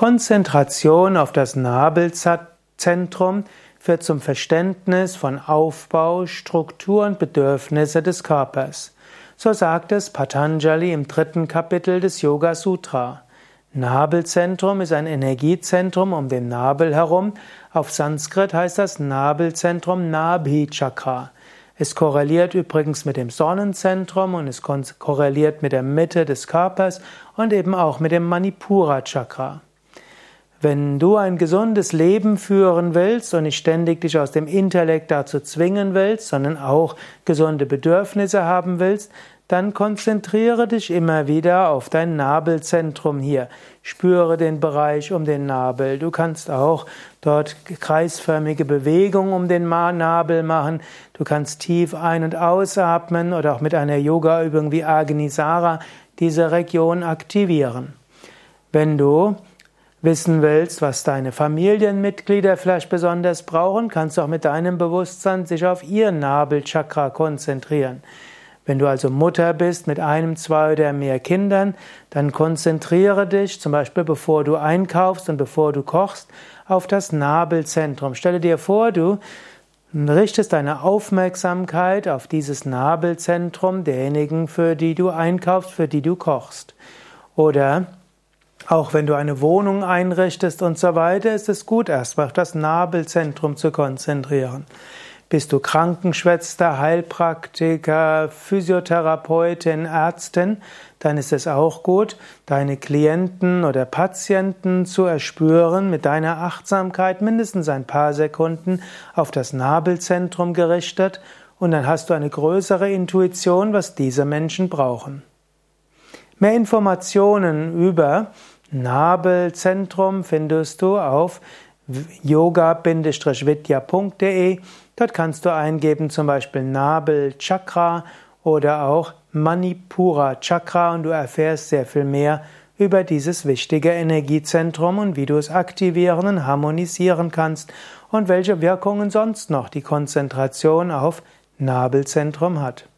Konzentration auf das Nabelzentrum führt zum Verständnis von Aufbau, Struktur und Bedürfnisse des Körpers. So sagt es Patanjali im dritten Kapitel des Yoga Sutra. Nabelzentrum ist ein Energiezentrum um den Nabel herum. Auf Sanskrit heißt das Nabelzentrum Nabhi Chakra. Es korreliert übrigens mit dem Sonnenzentrum und es korreliert mit der Mitte des Körpers und eben auch mit dem Manipura Chakra. Wenn du ein gesundes Leben führen willst und nicht ständig dich aus dem Intellekt dazu zwingen willst, sondern auch gesunde Bedürfnisse haben willst, dann konzentriere dich immer wieder auf dein Nabelzentrum hier. Spüre den Bereich um den Nabel. Du kannst auch dort kreisförmige Bewegungen um den Nabel machen. Du kannst tief ein- und ausatmen oder auch mit einer Yoga-Übung wie Agnisara diese Region aktivieren. Wenn du wissen willst, was deine Familienmitglieder vielleicht besonders brauchen, kannst du auch mit deinem Bewusstsein sich auf ihr Nabelchakra konzentrieren. Wenn du also Mutter bist mit einem, zwei oder mehr Kindern, dann konzentriere dich zum Beispiel, bevor du einkaufst und bevor du kochst, auf das Nabelzentrum. Stelle dir vor, du richtest deine Aufmerksamkeit auf dieses Nabelzentrum derjenigen, für die du einkaufst, für die du kochst. Oder auch wenn du eine Wohnung einrichtest und so weiter, ist es gut, erstmal auf das Nabelzentrum zu konzentrieren. Bist du Krankenschwester, Heilpraktiker, Physiotherapeutin, Ärztin, dann ist es auch gut, deine Klienten oder Patienten zu erspüren mit deiner Achtsamkeit mindestens ein paar Sekunden auf das Nabelzentrum gerichtet und dann hast du eine größere Intuition, was diese Menschen brauchen. Mehr Informationen über Nabelzentrum findest du auf yoga-vidya.de. Dort kannst du eingeben zum Beispiel Nabelchakra oder auch Manipura Chakra und du erfährst sehr viel mehr über dieses wichtige Energiezentrum und wie du es aktivieren und harmonisieren kannst und welche Wirkungen sonst noch die Konzentration auf Nabelzentrum hat.